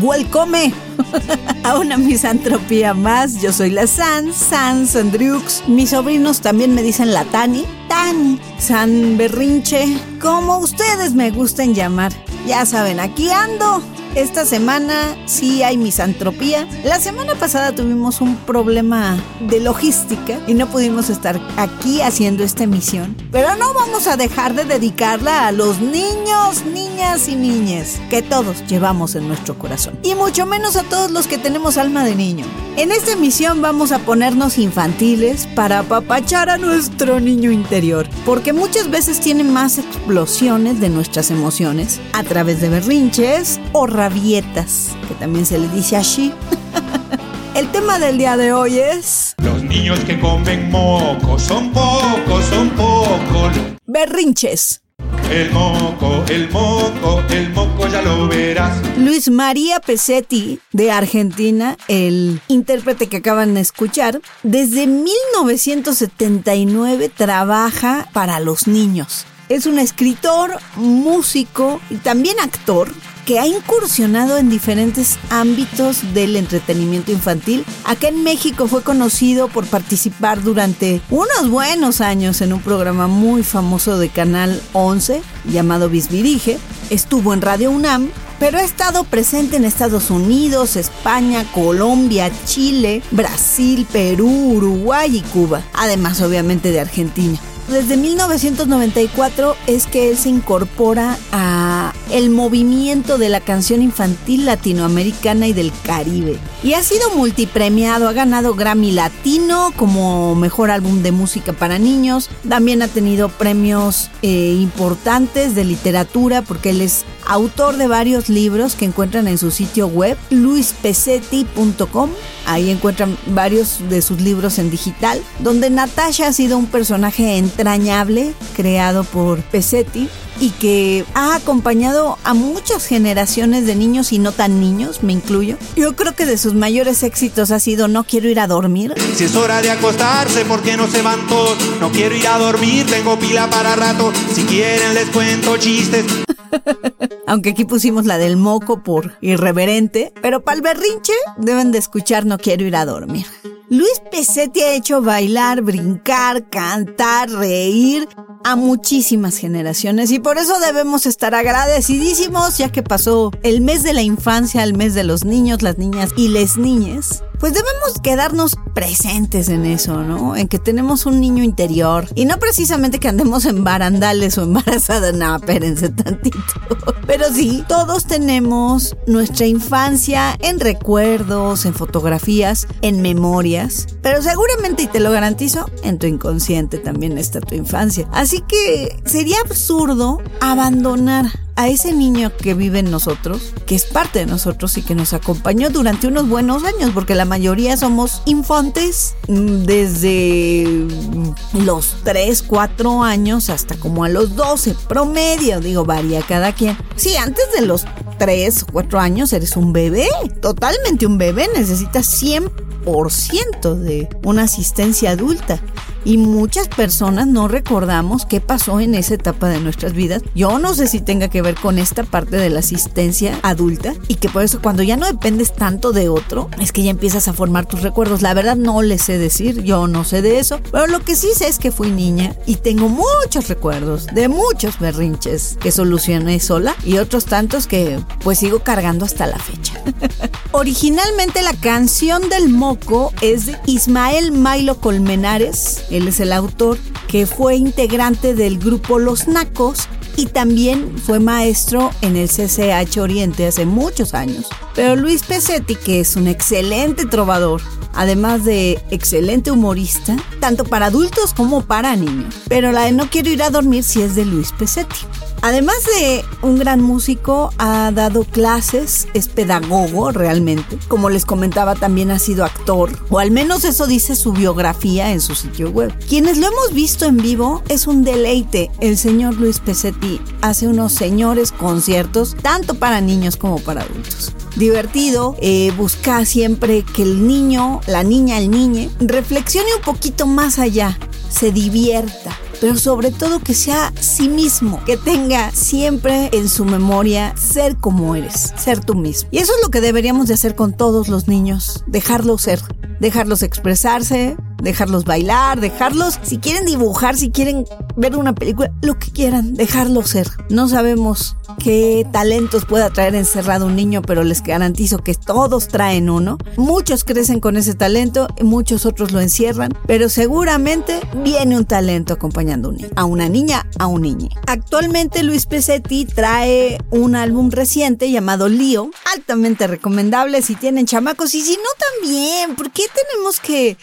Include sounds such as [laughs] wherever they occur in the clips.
Welcome [laughs] a una misantropía más. Yo soy la San, San Sandriux. Mis sobrinos también me dicen la Tani, Tani, San Berrinche, como ustedes me gusten llamar. Ya saben, aquí ando esta semana sí hay misantropía. La semana pasada tuvimos un problema de logística y no pudimos estar aquí haciendo esta emisión. Pero no vamos a dejar de dedicarla a los niños, niñas y niñas que todos llevamos en nuestro corazón. Y mucho menos a todos los que tenemos alma de niño. En esta emisión vamos a ponernos infantiles para apapachar a nuestro niño interior. Porque muchas veces tienen más explosiones de nuestras emociones a través de berrinches o rabietas, que también se le dice así. [laughs] El tema del día de hoy es... Los niños que comen moco son pocos, son pocos. Berrinches. El moco, el moco, el moco ya lo verás. Luis María Pesetti, de Argentina, el intérprete que acaban de escuchar, desde 1979 trabaja para los niños. Es un escritor, músico y también actor que ha incursionado en diferentes ámbitos del entretenimiento infantil. Acá en México fue conocido por participar durante unos buenos años en un programa muy famoso de Canal 11 llamado Bisbirige. Estuvo en Radio UNAM, pero ha estado presente en Estados Unidos, España, Colombia, Chile, Brasil, Perú, Uruguay y Cuba, además obviamente de Argentina. Desde 1994 es que él se incorpora a el movimiento de la canción infantil latinoamericana y del Caribe. Y ha sido multipremiado, ha ganado Grammy Latino como mejor álbum de música para niños. También ha tenido premios eh, importantes de literatura porque él es autor de varios libros que encuentran en su sitio web luispesetti.com. Ahí encuentran varios de sus libros en digital, donde Natasha ha sido un personaje entrañable creado por Pesetti y que ha acompañado a muchas generaciones de niños y no tan niños, me incluyo. Yo creo que de sus mayores éxitos ha sido No quiero ir a dormir. Si es hora de acostarse, ¿por qué no se van todos? No quiero ir a dormir, tengo pila para rato. Si quieren les cuento chistes. Aunque aquí pusimos la del moco por irreverente, pero para el berrinche deben de escuchar No quiero ir a dormir. Luis Pesetti ha hecho bailar, brincar, cantar, reír a muchísimas generaciones y por eso debemos estar agradecidísimos ya que pasó el mes de la infancia, el mes de los niños, las niñas y les niñes. Pues debemos quedarnos presentes en eso, ¿no? En que tenemos un niño interior y no precisamente que andemos en barandales o embarazadas, no, espérense tantito. [laughs] Pero sí, todos tenemos nuestra infancia en recuerdos, en fotografías, en pero seguramente, y te lo garantizo, en tu inconsciente también está tu infancia. Así que sería absurdo abandonar a ese niño que vive en nosotros, que es parte de nosotros y que nos acompañó durante unos buenos años, porque la mayoría somos infantes mm, desde los 3, 4 años hasta como a los 12, promedio, digo, varía cada quien. Sí, antes de los 3 o 4 años eres un bebé, totalmente un bebé, necesitas 100% de una asistencia adulta y muchas personas no recordamos qué pasó en esa etapa de nuestras vidas. Yo no sé si tenga que ver con esta parte de la asistencia adulta y que por eso cuando ya no dependes tanto de otro, es que ya empiezas a formar tus recuerdos. La verdad no le sé decir, yo no sé de eso, pero lo que sí sé es que fui niña y tengo muchos recuerdos de muchos berrinches que solucioné sola y otros tantos que pues sigo cargando hasta la fecha. [laughs] Originalmente la canción del moco es de Ismael Milo Colmenares él es el autor que fue integrante del grupo Los Nacos y también fue maestro en el CCH Oriente hace muchos años. Pero Luis Pesetti, que es un excelente trovador, además de excelente humorista, tanto para adultos como para niños. Pero la de No quiero ir a dormir sí es de Luis Pesetti. Además de un gran músico, ha dado clases, es pedagogo realmente. Como les comentaba, también ha sido actor, o al menos eso dice su biografía en su sitio web. Quienes lo hemos visto en vivo es un deleite. El señor Luis Pesetti hace unos señores conciertos, tanto para niños como para adultos divertido, eh, busca siempre que el niño, la niña, el niñe, reflexione un poquito más allá, se divierta pero sobre todo que sea sí mismo, que tenga siempre en su memoria ser como eres, ser tú mismo. Y eso es lo que deberíamos de hacer con todos los niños, dejarlos ser, dejarlos expresarse, dejarlos bailar, dejarlos, si quieren dibujar, si quieren ver una película, lo que quieran, dejarlos ser. No sabemos qué talentos pueda traer encerrado un niño, pero les garantizo que todos traen uno. Muchos crecen con ese talento, muchos otros lo encierran, pero seguramente viene un talento acompañando a un niño, a una niña, a un niño. Actualmente Luis Pesetti trae un álbum reciente llamado Lío, altamente recomendable si tienen chamacos y si no también, ¿por qué tenemos que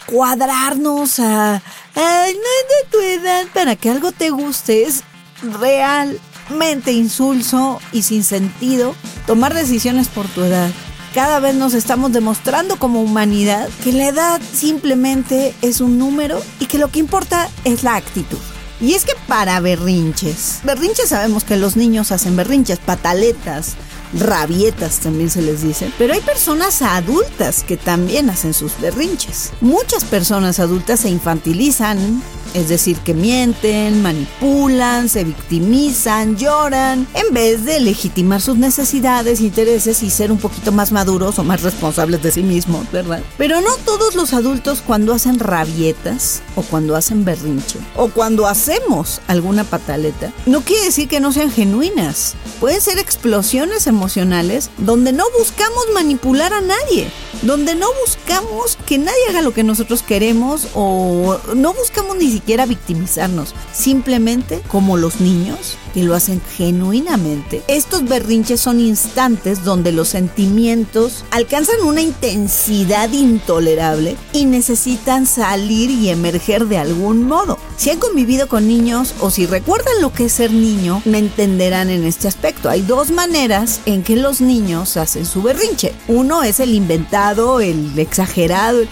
a... Ay, no es de tu edad para que algo te guste, es realmente insulso y sin sentido tomar decisiones por tu edad. Cada vez nos estamos demostrando como humanidad que la edad simplemente es un número y que lo que importa es la actitud. Y es que para berrinches, berrinches sabemos que los niños hacen berrinches, pataletas, rabietas también se les dice, pero hay personas adultas que también hacen sus berrinches. Muchas personas adultas se infantilizan, es decir, que mienten, manipulan, se victimizan, lloran, en vez de legitimar sus necesidades, intereses y ser un poquito más maduros o más responsables de sí mismos, ¿verdad? Pero no todos los adultos cuando hacen rabietas o cuando hacen berrinche o cuando hacemos alguna pataleta, no quiere decir que no sean genuinas. Pueden ser explosiones emocionales donde no buscamos manipular a nadie, donde no buscamos que nadie haga lo que nosotros queremos o no buscamos ni siquiera victimizarnos, simplemente como los niños que lo hacen genuinamente. Estos berrinches son instantes donde los sentimientos alcanzan una intensidad intolerable y necesitan salir y emerger de algún modo. Si han convivido con niños o si recuerdan lo que es ser niño, me entenderán en este aspecto. Hay dos maneras en que los niños hacen su berrinche. Uno es el inventado, el exagerado,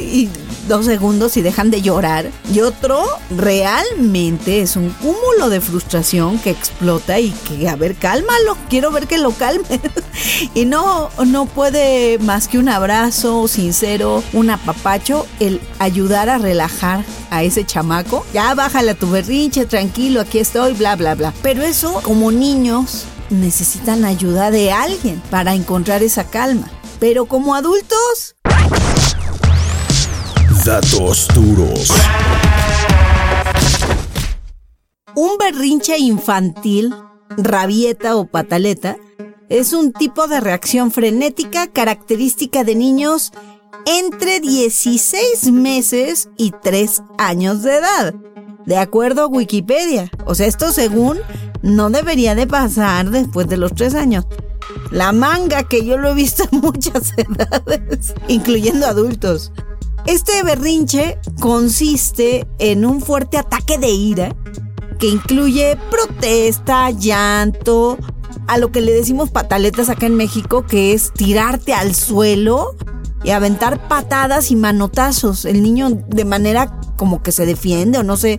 y dos segundos y dejan de llorar. Y otro realmente es un cúmulo de frustración que explota y que, a ver, cálmalo, quiero ver que lo calme. [laughs] y no, no puede más que un abrazo sincero, un apapacho, el ayudar a relajar a ese chamaco. Ya bájale a tu berrinche, tranquilo, aquí estoy, bla, bla, bla. Pero eso, como niños, necesitan ayuda de alguien para encontrar esa calma. Pero como adultos, Datos duros. Un berrinche infantil, rabieta o pataleta, es un tipo de reacción frenética característica de niños entre 16 meses y 3 años de edad. De acuerdo a Wikipedia. O sea, esto según no debería de pasar después de los 3 años. La manga que yo lo he visto en [laughs] muchas edades, incluyendo adultos. Este berrinche consiste en un fuerte ataque de ira que incluye protesta, llanto, a lo que le decimos pataletas acá en México, que es tirarte al suelo y aventar patadas y manotazos. El niño de manera como que se defiende o no sé,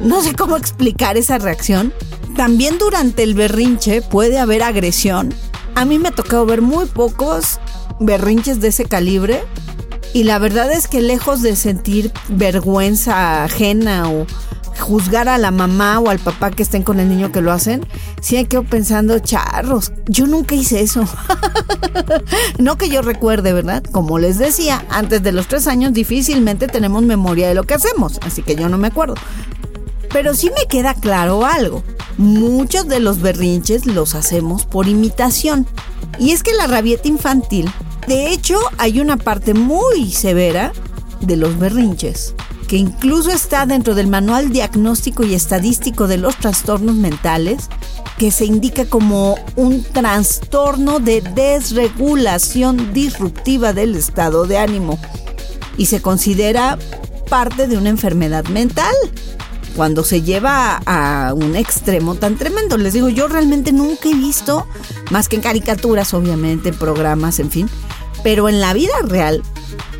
no sé cómo explicar esa reacción. También durante el berrinche puede haber agresión. A mí me ha ver muy pocos berrinches de ese calibre y la verdad es que lejos de sentir vergüenza ajena o juzgar a la mamá o al papá que estén con el niño que lo hacen, sí hay quedo pensando, charros, yo nunca hice eso. [laughs] no que yo recuerde, ¿verdad? Como les decía, antes de los tres años difícilmente tenemos memoria de lo que hacemos, así que yo no me acuerdo. Pero sí me queda claro algo. Muchos de los berrinches los hacemos por imitación. Y es que la rabieta infantil de hecho, hay una parte muy severa de los berrinches que incluso está dentro del Manual Diagnóstico y Estadístico de los Trastornos Mentales, que se indica como un trastorno de desregulación disruptiva del estado de ánimo y se considera parte de una enfermedad mental cuando se lleva a, un extremo tan tremendo. Les digo, yo realmente nunca he visto, más que en caricaturas, obviamente, en programas, en fin, pero en la vida real,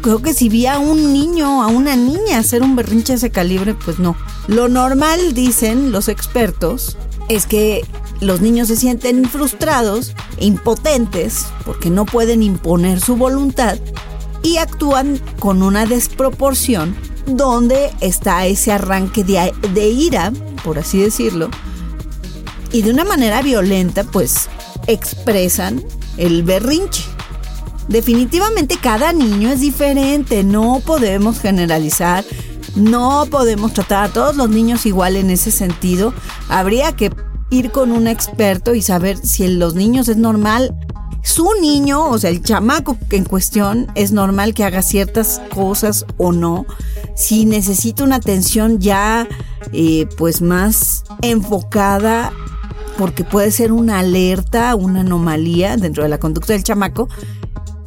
creo que si vi a un niño, a una niña hacer un berrinche de ese calibre, pues no. Lo normal, dicen los expertos, es que los niños se sienten frustrados e impotentes porque no pueden imponer su voluntad y actúan con una desproporción donde está ese arranque de, ira, por así decirlo, y de una manera violenta, pues expresan el berrinche. Definitivamente cada niño es diferente, no podemos generalizar, no podemos tratar a todos los niños igual en ese sentido. Habría que ir con un experto y saber si en los niños es normal su niño, o sea, el chamaco en cuestión, es normal que haga ciertas cosas o no. Si necesita una atención ya, eh, pues más enfocada, porque puede ser una alerta, una anomalía dentro de la conducta del chamaco.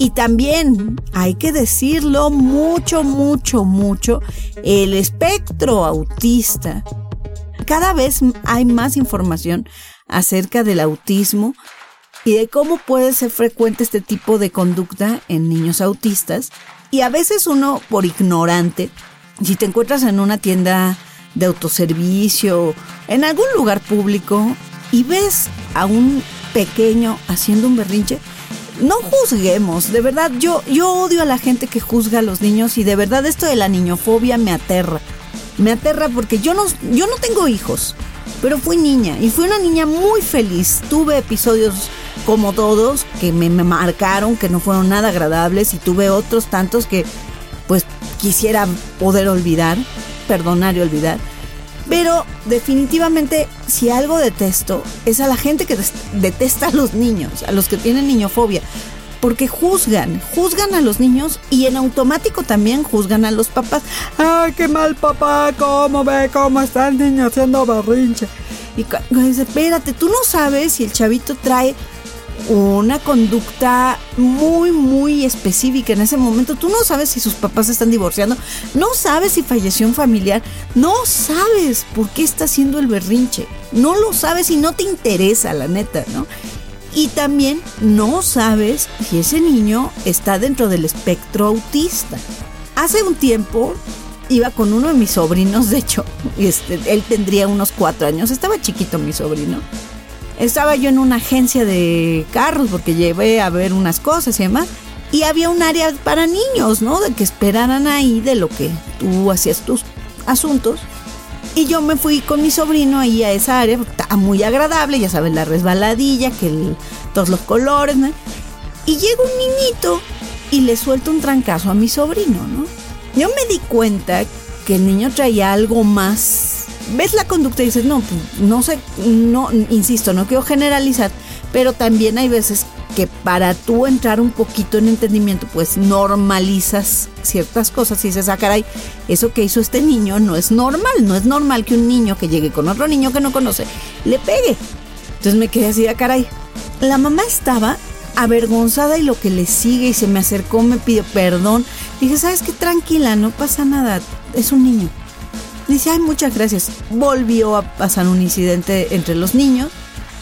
Y también, hay que decirlo mucho, mucho, mucho, el espectro autista. Cada vez hay más información acerca del autismo y de cómo puede ser frecuente este tipo de conducta en niños autistas. Y a veces uno, por ignorante, si te encuentras en una tienda de autoservicio, en algún lugar público, y ves a un pequeño haciendo un berrinche, no juzguemos, de verdad, yo, yo odio a la gente que juzga a los niños y de verdad esto de la niñofobia me aterra. Me aterra porque yo no, yo no tengo hijos, pero fui niña y fui una niña muy feliz. Tuve episodios como todos que me, marcaron, que no fueron nada agradables y tuve otros tantos que pues quisiera poder olvidar, perdonar y olvidar. Pero definitivamente si algo detesto es a la gente que detesta a los niños, a los que tienen niñofobia, porque juzgan, juzgan a los niños y en automático también juzgan a los papás. Ay, qué mal papá, cómo ve, cómo está el niño haciendo berrinche. Y dice, espérate, tú no sabes si el chavito trae una conducta muy, muy específica en ese momento. Tú no sabes si sus papás están divorciando, no sabes si falleció un familiar, no sabes por qué está haciendo el berrinche, no lo sabes y no te interesa, la neta, ¿no? Y también no sabes si ese niño está dentro del espectro autista. Hace un tiempo iba con uno de mis sobrinos, de hecho, este, él tendría unos cuatro años, estaba chiquito mi sobrino estaba yo en una agencia de carros porque llevé a ver unas cosas y demás. Y había un área para niños, ¿no? De que esperaran ahí de lo que tú hacías tus asuntos. Y yo me fui con mi sobrino ahí a esa área, está muy agradable, ya sabes, la resbaladilla, que todos los colores, ¿no? Y llega un niñito y le suelto un trancazo a mi sobrino, ¿no? Yo me di cuenta que el niño traía algo más ves la conducta y dices, no, pues, no sé, no, insisto, no quiero generalizar, pero también hay veces que para tú entrar un poquito en entendimiento, pues normalizas ciertas cosas y dices, ah, caray, eso que hizo este niño no es normal, no es normal que un niño que llegue con otro niño que no conoce le pegue. Entonces me quedé así, ah, caray. La mamá estaba avergonzada y lo que le sigue y se me acercó, me pidió perdón. Dije, ¿sabes qué? Tranquila, no pasa nada, es un niño. Dice, ay, muchas gracias. Volvió a pasar un incidente entre los niños.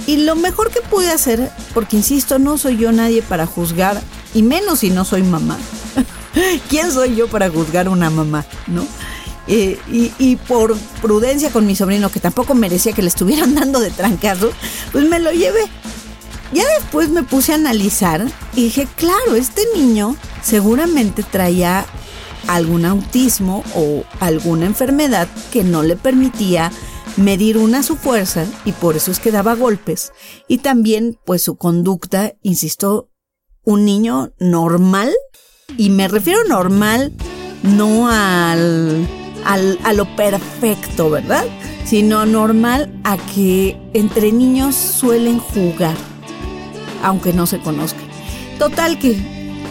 Y lo mejor que pude hacer, porque insisto, no soy yo nadie para juzgar, y menos si no soy mamá. [laughs] ¿Quién soy yo para juzgar a una mamá? ¿No? Eh, y, por prudencia con mi sobrino, que tampoco merecía que le estuvieran [laughs] dando de trancazo, pues me lo llevé. Ya después me puse a analizar y dije, claro, este niño seguramente traía algún autismo o alguna enfermedad que no le permitía medir una su fuerza y por eso es que daba golpes. Y también pues su conducta, insisto, un niño normal, y me refiero normal no al, al, a lo perfecto, ¿verdad? Sino normal a que entre niños suelen jugar, aunque no se conozcan. Total que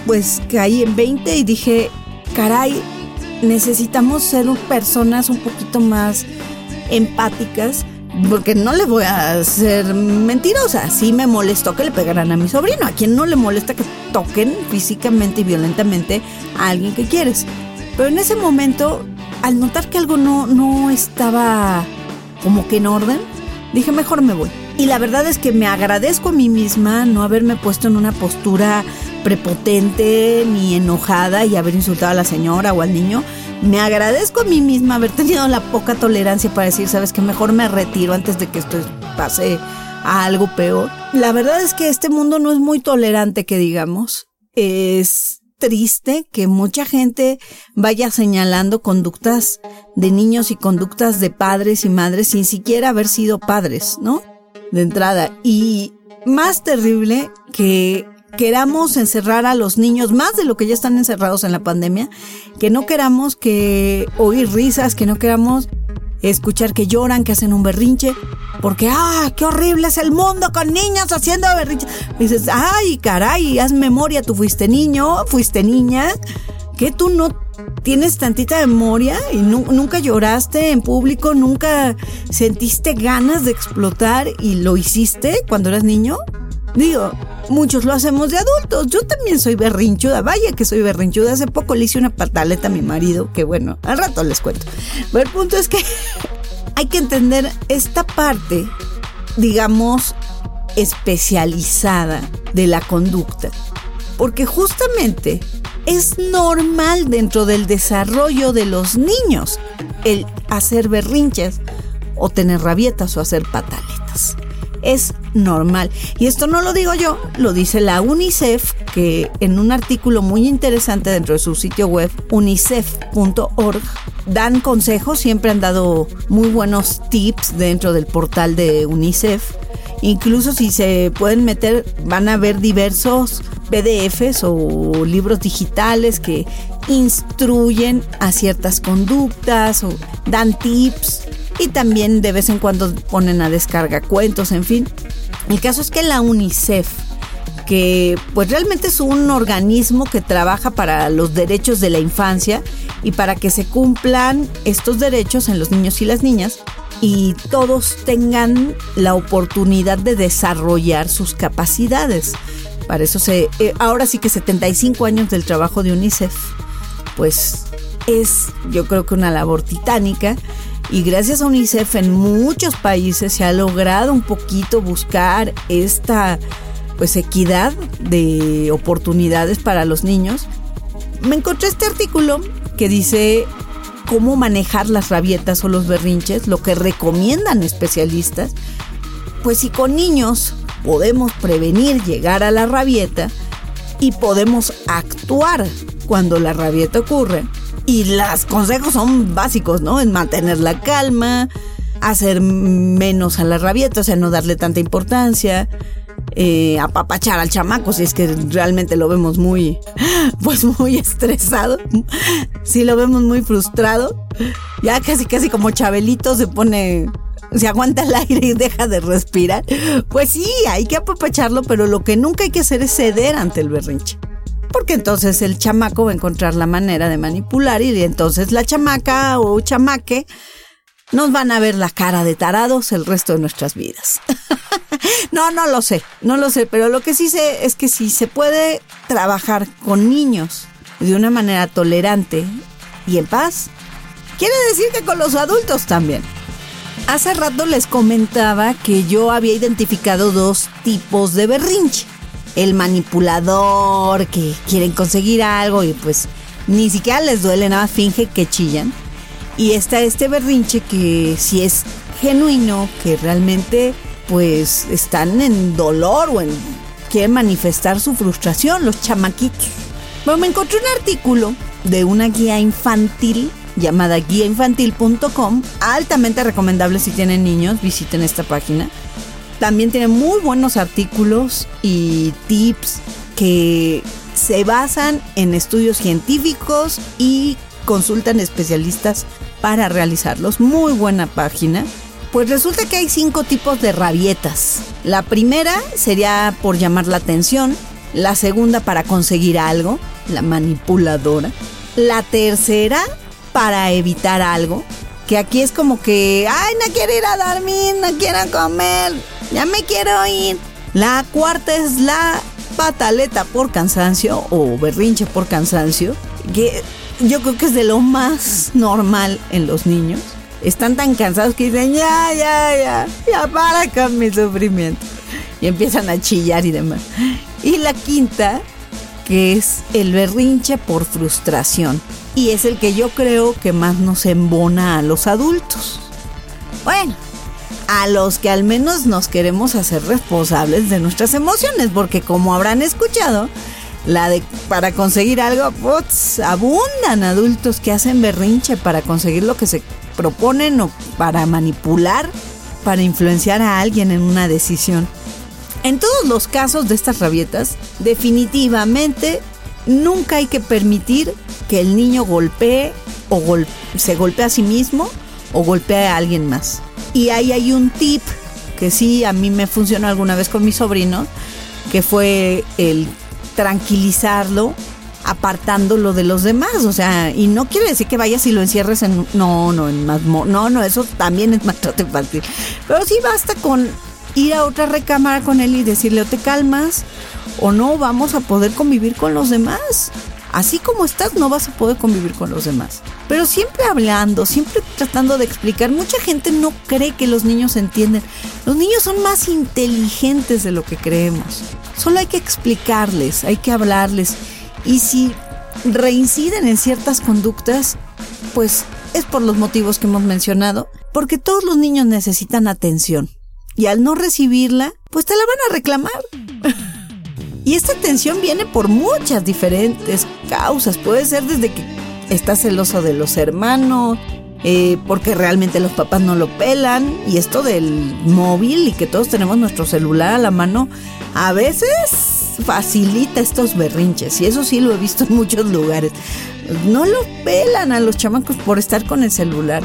pues caí en 20 y dije, caray, necesitamos ser personas un poquito más empáticas porque no le voy a ser mentirosa. Sí me molestó que le pegaran a mi sobrino. A quien no le molesta que toquen físicamente y violentamente a alguien que quieres. Pero en ese momento, al notar que algo no, no estaba como que en orden, dije, mejor me voy. Y la verdad es que me agradezco a mí misma no haberme puesto en una postura prepotente ni enojada y haber insultado a la señora o al niño, me agradezco a mí misma haber tenido la poca tolerancia para decir, sabes que mejor me retiro antes de que esto pase a algo peor. La verdad es que este mundo no es muy tolerante, que digamos. Es triste que mucha gente vaya señalando conductas de niños y conductas de padres y madres sin siquiera haber sido padres, ¿no? De entrada. Y más terrible que queramos encerrar a los niños más de lo que ya están encerrados en la pandemia, que no queramos que oír risas, que no queramos escuchar que lloran, que hacen un berrinche, porque ¡ah, qué horrible es el mundo con niños haciendo berrinches! dices, ¡ay, caray, haz memoria, tú fuiste niño, fuiste niña, que tú no tienes tantita memoria y nunca lloraste en público, nunca sentiste ganas de explotar y lo hiciste cuando eras niño? Digo, muchos lo hacemos de adultos. Yo también soy berrinchuda. Vaya que soy berrinchuda. Hace poco le hice una pataleta a mi marido, que bueno, al rato les cuento. Pero el punto es que [laughs] hay que entender esta parte, digamos, especializada de la conducta. Porque justamente es normal dentro del desarrollo de los niños el hacer berrinches o tener rabietas o hacer pataletas es normal. Y esto no lo digo yo, lo dice la UNICEF, que en un artículo muy interesante dentro de su sitio web, unicef.org, dan consejos, siempre han dado muy buenos tips dentro del portal de UNICEF. Incluso si se pueden meter, van a ver diversos PDFs o libros digitales que instruyen a ciertas conductas o dan tips y también de vez en cuando ponen a descarga cuentos, en fin. El caso es que la UNICEF, que pues realmente es un organismo que trabaja para los derechos de la infancia y para que se cumplan estos derechos en los niños y las niñas y todos tengan la oportunidad de desarrollar sus capacidades. Para eso se eh, ahora sí que 75 años del trabajo de UNICEF, pues es yo creo que una labor titánica y gracias a UNICEF en muchos países se ha logrado un poquito buscar esta pues equidad de oportunidades para los niños. Me encontré este artículo que dice cómo manejar las rabietas o los berrinches, lo que recomiendan especialistas. Pues si con niños podemos prevenir llegar a la rabieta y podemos actuar cuando la rabieta ocurre, y los consejos son básicos, ¿no? En mantener la calma, hacer menos a la rabieta, o sea, no darle tanta importancia. Eh, apapachar al chamaco si es que realmente lo vemos muy, [laughs] pues muy estresado, si lo vemos muy frustrado, ya casi casi como Chabelito se pone, se aguanta el aire y deja de respirar, pues sí, hay que apapacharlo, pero lo que nunca hay que hacer es ceder ante el berrinche porque entonces el chamaco va a encontrar la manera de manipular y entonces la chamaca o chamaque nos van a ver la cara de tarados el resto de nuestras vidas. [laughs] no, no lo sé, no lo sé, pero lo que sí sé es que si se puede trabajar con niños de una manera tolerante y en paz, quiere decir que con los adultos también. Hace rato les comentaba que yo había identificado dos tipos de berrinche el manipulador, que quieren conseguir algo y pues ni siquiera les duele, nada finge que chillan. Y está este berrinche que si es genuino, que realmente pues están en dolor o en quieren manifestar su frustración, los chamaquitos. Bueno, me encontré un artículo de una guía infantil llamada guiainfantil.com, altamente recomendable si tienen niños, visiten esta página también tiene muy buenos artículos y tips que se basan en estudios científicos y consultan especialistas para realizarlos. Muy buena página. Pues resulta que hay cinco tipos de rabietas. La primera sería por llamar la atención, la segunda para conseguir algo, la manipuladora. La tercera para evitar algo, que aquí es como que, ay, no quiero ir a dormir, no quiero comer, ya me quiero ir. La cuarta es la pataleta por cansancio o berrinche por cansancio, que yo creo que es de lo más normal en los niños. Están tan cansados que dicen, ya, ya, ya, ya para con mi sufrimiento. Y empiezan a chillar y demás. Y la quinta, que es el berrinche por frustración. Y es el que yo creo que más nos embona a los adultos. Bueno, a los que al menos nos queremos hacer responsables de nuestras emociones, porque como habrán escuchado, la de para conseguir algo, pues, abundan adultos que hacen berrinche para conseguir lo que se proponen o para manipular, para influenciar a alguien en una decisión. En todos los casos de estas rabietas, definitivamente nunca hay que permitir que el niño golpee o se golpee a sí mismo o golpee a alguien más. Y ahí hay un tip que sí a mí me funcionó alguna vez con mi sobrino, que fue el tranquilizarlo apartándolo de los demás, o sea, y no quiere decir que vayas y lo encierres en no, no, en más no, no, eso también es [laughs] maltrato infantil. Pero sí basta con ir a otra recámara con él y decirle o te calmas o no vamos a poder convivir con los demás. Así como estás, no vas a poder convivir con los demás. Pero siempre hablando, siempre tratando de explicar. Mucha gente no cree que los niños entienden. Los niños son más inteligentes de lo que creemos. Solo hay que explicarles, hay que hablarles. Y si reinciden en ciertas conductas, pues es por los motivos que hemos mencionado. Porque todos los niños necesitan atención. Y al no recibirla, pues te la van a reclamar. Y esta tensión viene por muchas diferentes causas. Puede ser desde que estás celoso de los hermanos, eh, porque realmente los papás no lo pelan. Y esto del móvil y que todos tenemos nuestro celular a la mano, a veces facilita estos berrinches. Y eso sí lo he visto en muchos lugares. No lo pelan a los chamacos por estar con el celular.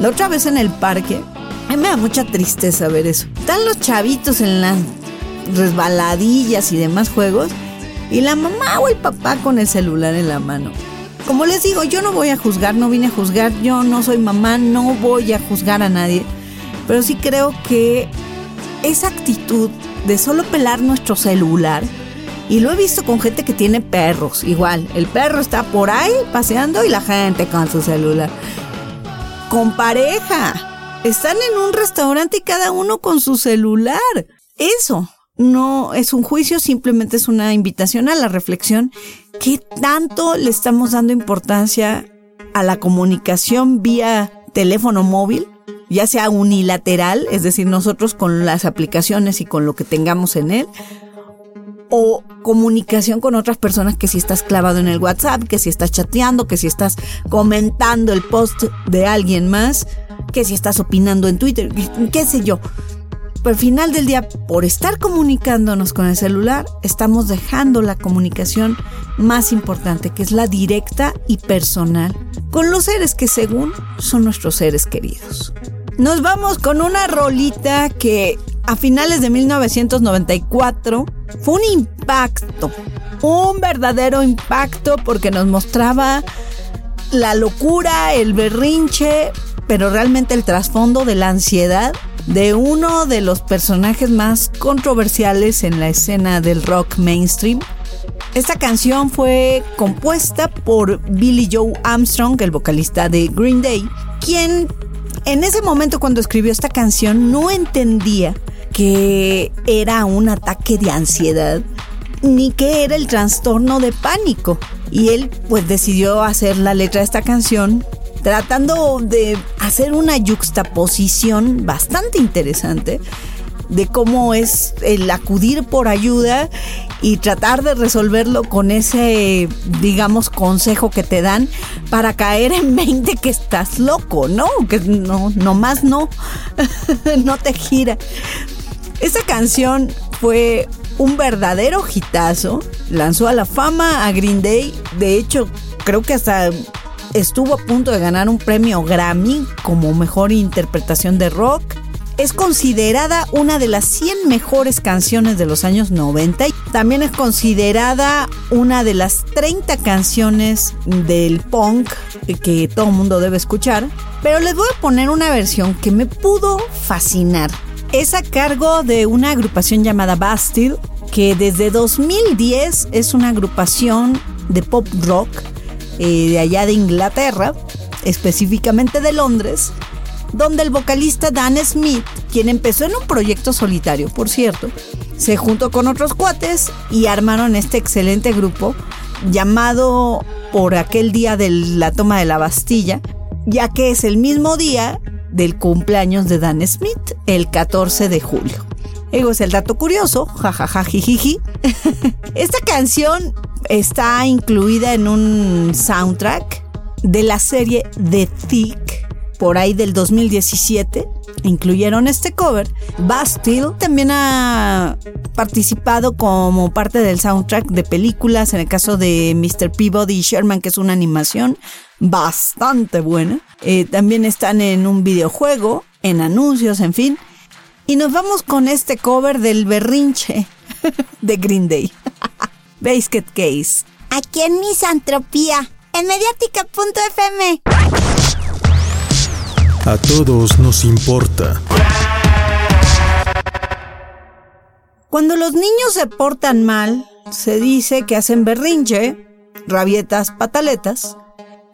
La otra vez en el parque, a mí me da mucha tristeza ver eso. Están los chavitos en la resbaladillas y demás juegos, y la mamá o el papá con el celular en la mano. Como les digo, yo no voy a juzgar, no vine a juzgar, yo no soy mamá, no voy a juzgar a nadie, pero sí creo que esa actitud de solo pelar nuestro celular, y lo he visto con gente que tiene perros, igual, el perro está por ahí paseando y la gente con su celular. Con pareja, están en un restaurante y cada uno con su celular. Eso, no es un juicio, simplemente es una invitación a la reflexión. ¿Qué tanto le estamos dando importancia a la comunicación vía teléfono móvil? Ya sea unilateral, es decir, nosotros con las aplicaciones y con lo que tengamos en él, o comunicación con otras personas que si estás clavado en el WhatsApp, que si estás chateando, que si estás comentando el post de alguien más, que si estás opinando en Twitter, qué sé yo al final del día, por estar comunicándonos con el celular, estamos dejando la comunicación más importante, que es la directa y personal, con los seres que según son nuestros seres queridos. Nos vamos con una rolita que a finales de 1994 fue un impacto, un verdadero impacto porque nos mostraba la locura, el berrinche, pero realmente el trasfondo de la ansiedad de uno de los personajes más controversiales en la escena del rock mainstream. Esta canción fue compuesta por Billy Joe Armstrong, el vocalista de Green Day, quien en ese momento cuando escribió esta canción no entendía que era un ataque de ansiedad ni que era el trastorno de pánico. Y él pues decidió hacer la letra de esta canción tratando de hacer una yuxtaposición bastante interesante de cómo es el acudir por ayuda y tratar de resolverlo con ese, digamos, consejo que te dan para caer en mente que estás loco, ¿no? Que no, nomás no, [laughs] no te gira. Esa canción fue un verdadero hitazo, lanzó a la fama a Green Day, de hecho creo que hasta estuvo a punto de ganar un premio Grammy como mejor interpretación de rock. Es considerada una de las 100 mejores canciones de los años 90 También es considerada una de las 30 canciones del punk que todo mundo debe escuchar. Pero les voy a poner una versión que me pudo fascinar. Es a cargo de una agrupación llamada Bastille, que desde 2010 es una agrupación de pop rock eh, de allá de Inglaterra, específicamente de Londres, donde el vocalista Dan Smith, quien empezó en un proyecto solitario, por cierto, se juntó con otros cuates y armaron este excelente grupo llamado por aquel día de la toma de la Bastilla, ya que es el mismo día del cumpleaños de Dan Smith, el 14 de julio. Ego es el dato curioso, jajaja, [laughs] Esta canción está incluida en un soundtrack de la serie The Thick, por ahí del 2017. Incluyeron este cover. Bastille también ha participado como parte del soundtrack de películas, en el caso de Mr. Peabody Sherman, que es una animación bastante buena. Eh, también están en un videojuego, en anuncios, en fin. Y nos vamos con este cover del berrinche de Green Day. [laughs] Basket Case. Aquí en Misantropía, en mediática.fm. A todos nos importa. Cuando los niños se portan mal, se dice que hacen berrinche, rabietas, pataletas,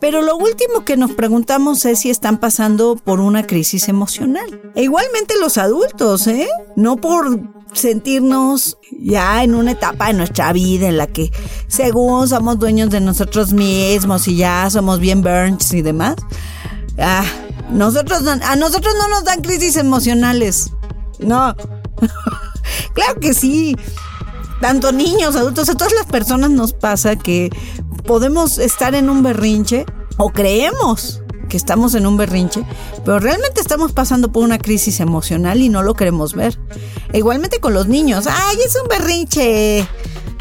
pero lo último que nos preguntamos es si están pasando por una crisis emocional. E igualmente los adultos, ¿eh? No por sentirnos ya en una etapa de nuestra vida en la que según somos dueños de nosotros mismos y ya somos bien burns y demás. Ah, nosotros, a nosotros no nos dan crisis emocionales. No. [laughs] claro que sí. Tanto niños, adultos, a todas las personas nos pasa que podemos estar en un berrinche o creemos que estamos en un berrinche, pero realmente estamos pasando por una crisis emocional y no lo queremos ver. E igualmente con los niños, ¡ay, es un berrinche!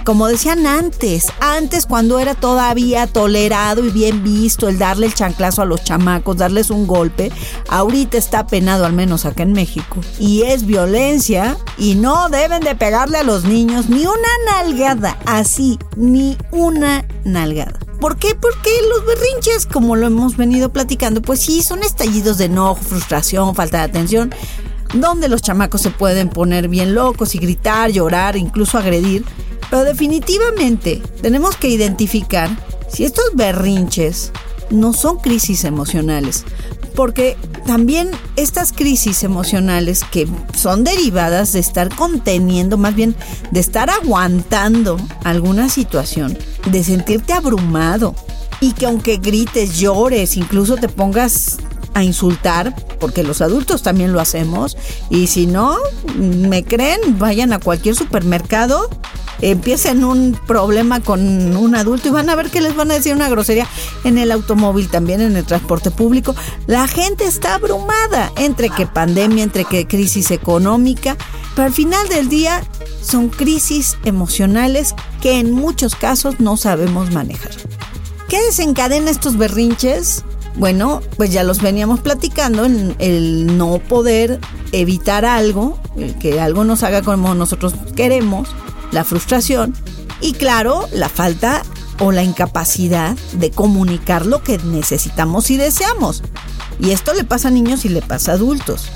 Como decían antes, antes cuando era todavía tolerado y bien visto el darle el chanclazo a los chamacos, darles un golpe, ahorita está penado al menos acá en México. Y es violencia y no deben de pegarle a los niños ni una nalgada, así, ni una nalgada. ¿Por qué? Porque los berrinches, como lo hemos venido platicando, pues sí, son estallidos de enojo, frustración, falta de atención, donde los chamacos se pueden poner bien locos y gritar, llorar, incluso agredir. Pero definitivamente tenemos que identificar si estos berrinches no son crisis emocionales, porque también estas crisis emocionales que son derivadas de estar conteniendo, más bien de estar aguantando alguna situación, de sentirte abrumado y que aunque grites, llores, incluso te pongas a insultar, porque los adultos también lo hacemos, y si no, me creen, vayan a cualquier supermercado empiecen un problema con un adulto y van a ver que les van a decir una grosería en el automóvil, también en el transporte público. La gente está abrumada entre que pandemia, entre que crisis económica, pero al final del día son crisis emocionales que en muchos casos no sabemos manejar. ¿Qué desencadena estos berrinches? Bueno, pues ya los veníamos platicando en el no poder evitar algo, que algo nos haga como nosotros queremos, la frustración y claro, la falta o la incapacidad de comunicar lo que necesitamos y deseamos. Y esto le pasa a niños y le pasa a adultos.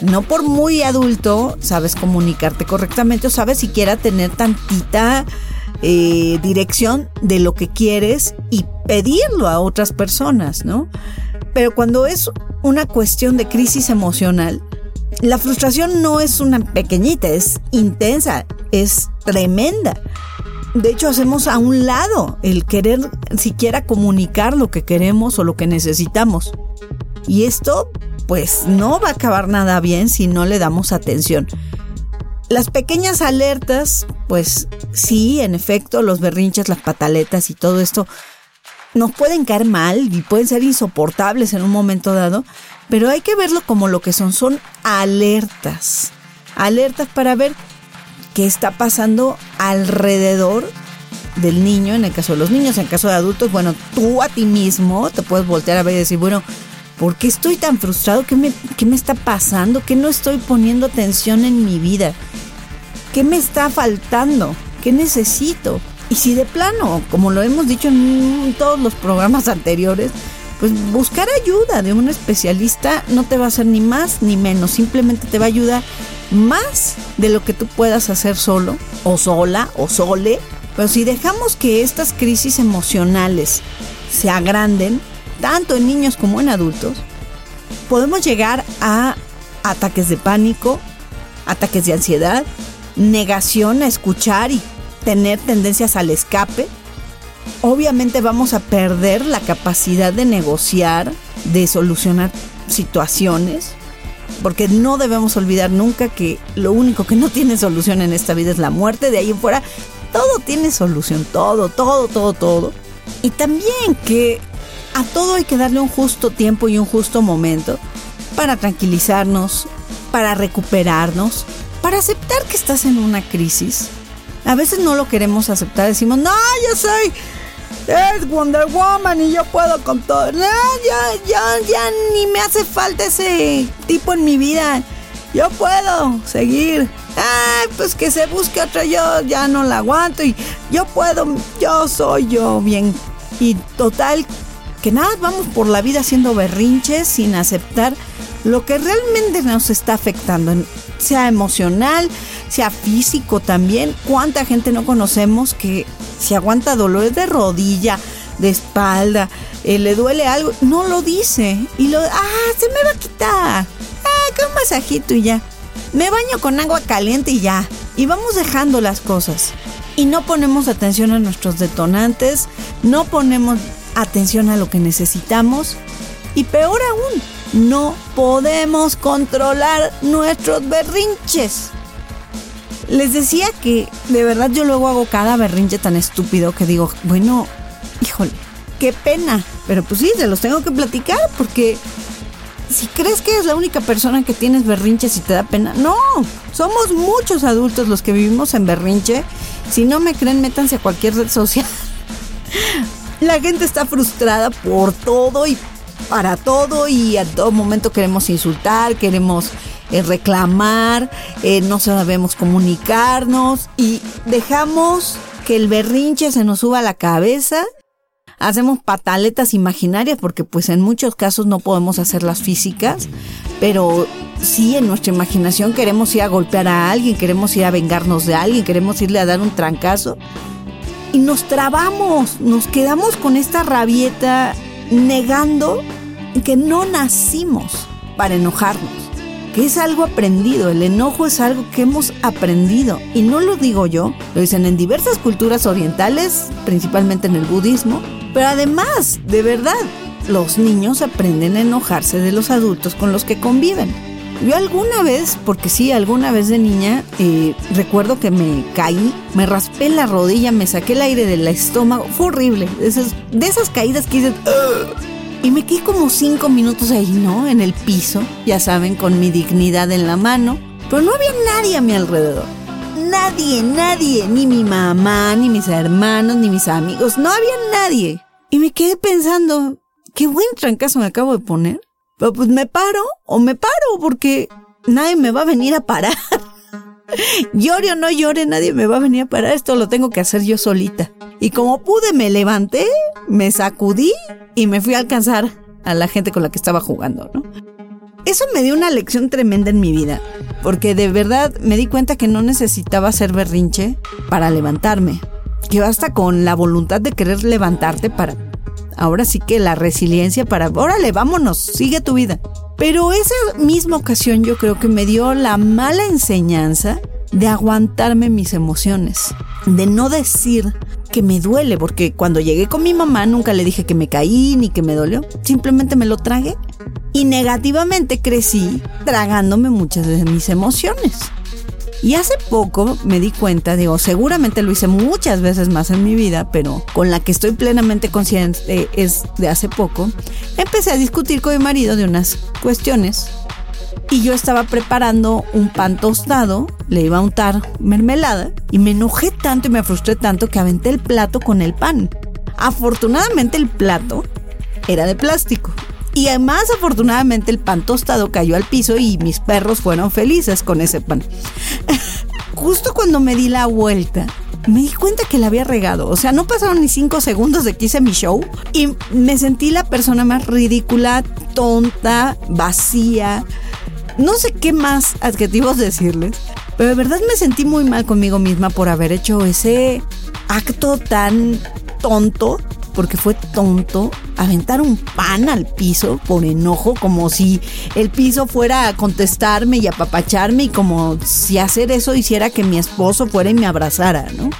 No por muy adulto sabes comunicarte correctamente o sabes siquiera tener tantita eh, dirección de lo que quieres y pedirlo a otras personas, ¿no? Pero cuando es una cuestión de crisis emocional, la frustración no es una pequeñita, es intensa, es tremenda. De hecho, hacemos a un lado el querer siquiera comunicar lo que queremos o lo que necesitamos. Y esto, pues, no va a acabar nada bien si no le damos atención. Las pequeñas alertas, pues sí, en efecto, los berrinches, las pataletas y todo esto nos pueden caer mal y pueden ser insoportables en un momento dado, pero hay que verlo como lo que son, son alertas. Alertas para ver qué está pasando alrededor del niño, en el caso de los niños, en el caso de adultos, bueno, tú a ti mismo te puedes voltear a ver y decir, bueno, ¿por qué estoy tan frustrado? ¿Qué me, qué me está pasando? ¿Qué no estoy poniendo atención en mi vida? ¿Qué me está faltando? ¿Qué necesito? Y si de plano, como lo hemos dicho en todos los programas [laughs] anteriores, pues buscar ayuda de un especialista no te va a hacer ni más ni menos, simplemente te va a ayudar más de lo que tú puedas hacer solo o sola o sole. Pero si dejamos que estas crisis emocionales se agranden, tanto en niños como en adultos, podemos llegar a ataques de pánico, ataques de ansiedad, negación a escuchar y tener tendencias al escape. Obviamente vamos a perder la capacidad de negociar, de solucionar situaciones, porque no debemos olvidar nunca que lo único que no tiene solución en esta vida es la muerte, de ahí en fuera todo tiene solución, todo, todo, todo, todo. Y también que a todo hay que darle un justo tiempo y un justo momento para tranquilizarnos, para recuperarnos, para aceptar que estás en una crisis. A veces no lo queremos aceptar, decimos, no, yo soy es Wonder Woman y yo puedo con todo. No, ya, ya, ya ni me hace falta ese tipo en mi vida. Yo puedo seguir. Ay, pues que se busque otro, yo ya no la aguanto y yo puedo, yo soy yo bien. Y total, que nada, vamos por la vida haciendo berrinches sin aceptar lo que realmente nos está afectando, sea emocional, sea físico también. ¿Cuánta gente no conocemos que si aguanta dolores de rodilla, de espalda, eh, le duele algo, no lo dice y lo, ah, se me va a quitar, ah, que un masajito y ya. Me baño con agua caliente y ya. Y vamos dejando las cosas. Y no ponemos atención a nuestros detonantes, no ponemos atención a lo que necesitamos. Y peor aún, no podemos controlar nuestros berrinches. Les decía que de verdad yo luego hago cada berrinche tan estúpido que digo, bueno, híjole, qué pena. Pero pues sí, se los tengo que platicar porque si crees que es la única persona que tienes berrinches y te da pena, no, somos muchos adultos los que vivimos en berrinche. Si no me creen, métanse a cualquier red social. La gente está frustrada por todo y para todo y a todo momento queremos insultar, queremos eh, reclamar, eh, no sabemos comunicarnos y dejamos que el berrinche se nos suba a la cabeza. Hacemos pataletas imaginarias porque pues en muchos casos no podemos hacerlas físicas, pero sí en nuestra imaginación queremos ir a golpear a alguien, queremos ir a vengarnos de alguien, queremos irle a dar un trancazo. Y nos trabamos, nos quedamos con esta rabieta negando que no nacimos para enojarnos, que es algo aprendido, el enojo es algo que hemos aprendido. Y no lo digo yo, lo dicen en diversas culturas orientales, principalmente en el budismo, pero además, de verdad, los niños aprenden a enojarse de los adultos con los que conviven. Yo alguna vez, porque sí, alguna vez de niña, eh, recuerdo que me caí, me raspé la rodilla, me saqué el aire del estómago, fue horrible. De esas, de esas caídas que dices, y me quedé como cinco minutos ahí, ¿no? En el piso, ya saben, con mi dignidad en la mano. Pero no había nadie a mi alrededor. Nadie, nadie. Ni mi mamá, ni mis hermanos, ni mis amigos. No había nadie. Y me quedé pensando, qué buen trancazo me acabo de poner. Pues me paro o me paro porque nadie me va a venir a parar. [laughs] llore o no llore, nadie me va a venir a parar. Esto lo tengo que hacer yo solita. Y como pude, me levanté, me sacudí y me fui a alcanzar a la gente con la que estaba jugando, ¿no? Eso me dio una lección tremenda en mi vida, porque de verdad me di cuenta que no necesitaba ser berrinche para levantarme, que basta con la voluntad de querer levantarte para... Ahora sí que la resiliencia para... Órale, vámonos, sigue tu vida. Pero esa misma ocasión yo creo que me dio la mala enseñanza de aguantarme mis emociones, de no decir que me duele, porque cuando llegué con mi mamá nunca le dije que me caí ni que me dolió, simplemente me lo tragué. Y negativamente crecí tragándome muchas de mis emociones. Y hace poco me di cuenta, digo, seguramente lo hice muchas veces más en mi vida, pero con la que estoy plenamente consciente es de hace poco, empecé a discutir con mi marido de unas cuestiones y yo estaba preparando un pan tostado, le iba a untar mermelada y me enojé tanto y me frustré tanto que aventé el plato con el pan. Afortunadamente el plato era de plástico. Y además afortunadamente el pan tostado cayó al piso y mis perros fueron felices con ese pan. [laughs] Justo cuando me di la vuelta, me di cuenta que la había regado. O sea, no pasaron ni cinco segundos de que hice mi show y me sentí la persona más ridícula, tonta, vacía. No sé qué más adjetivos decirles, pero de verdad me sentí muy mal conmigo misma por haber hecho ese acto tan tonto porque fue tonto aventar un pan al piso por enojo, como si el piso fuera a contestarme y apapacharme y como si hacer eso hiciera que mi esposo fuera y me abrazara, ¿no?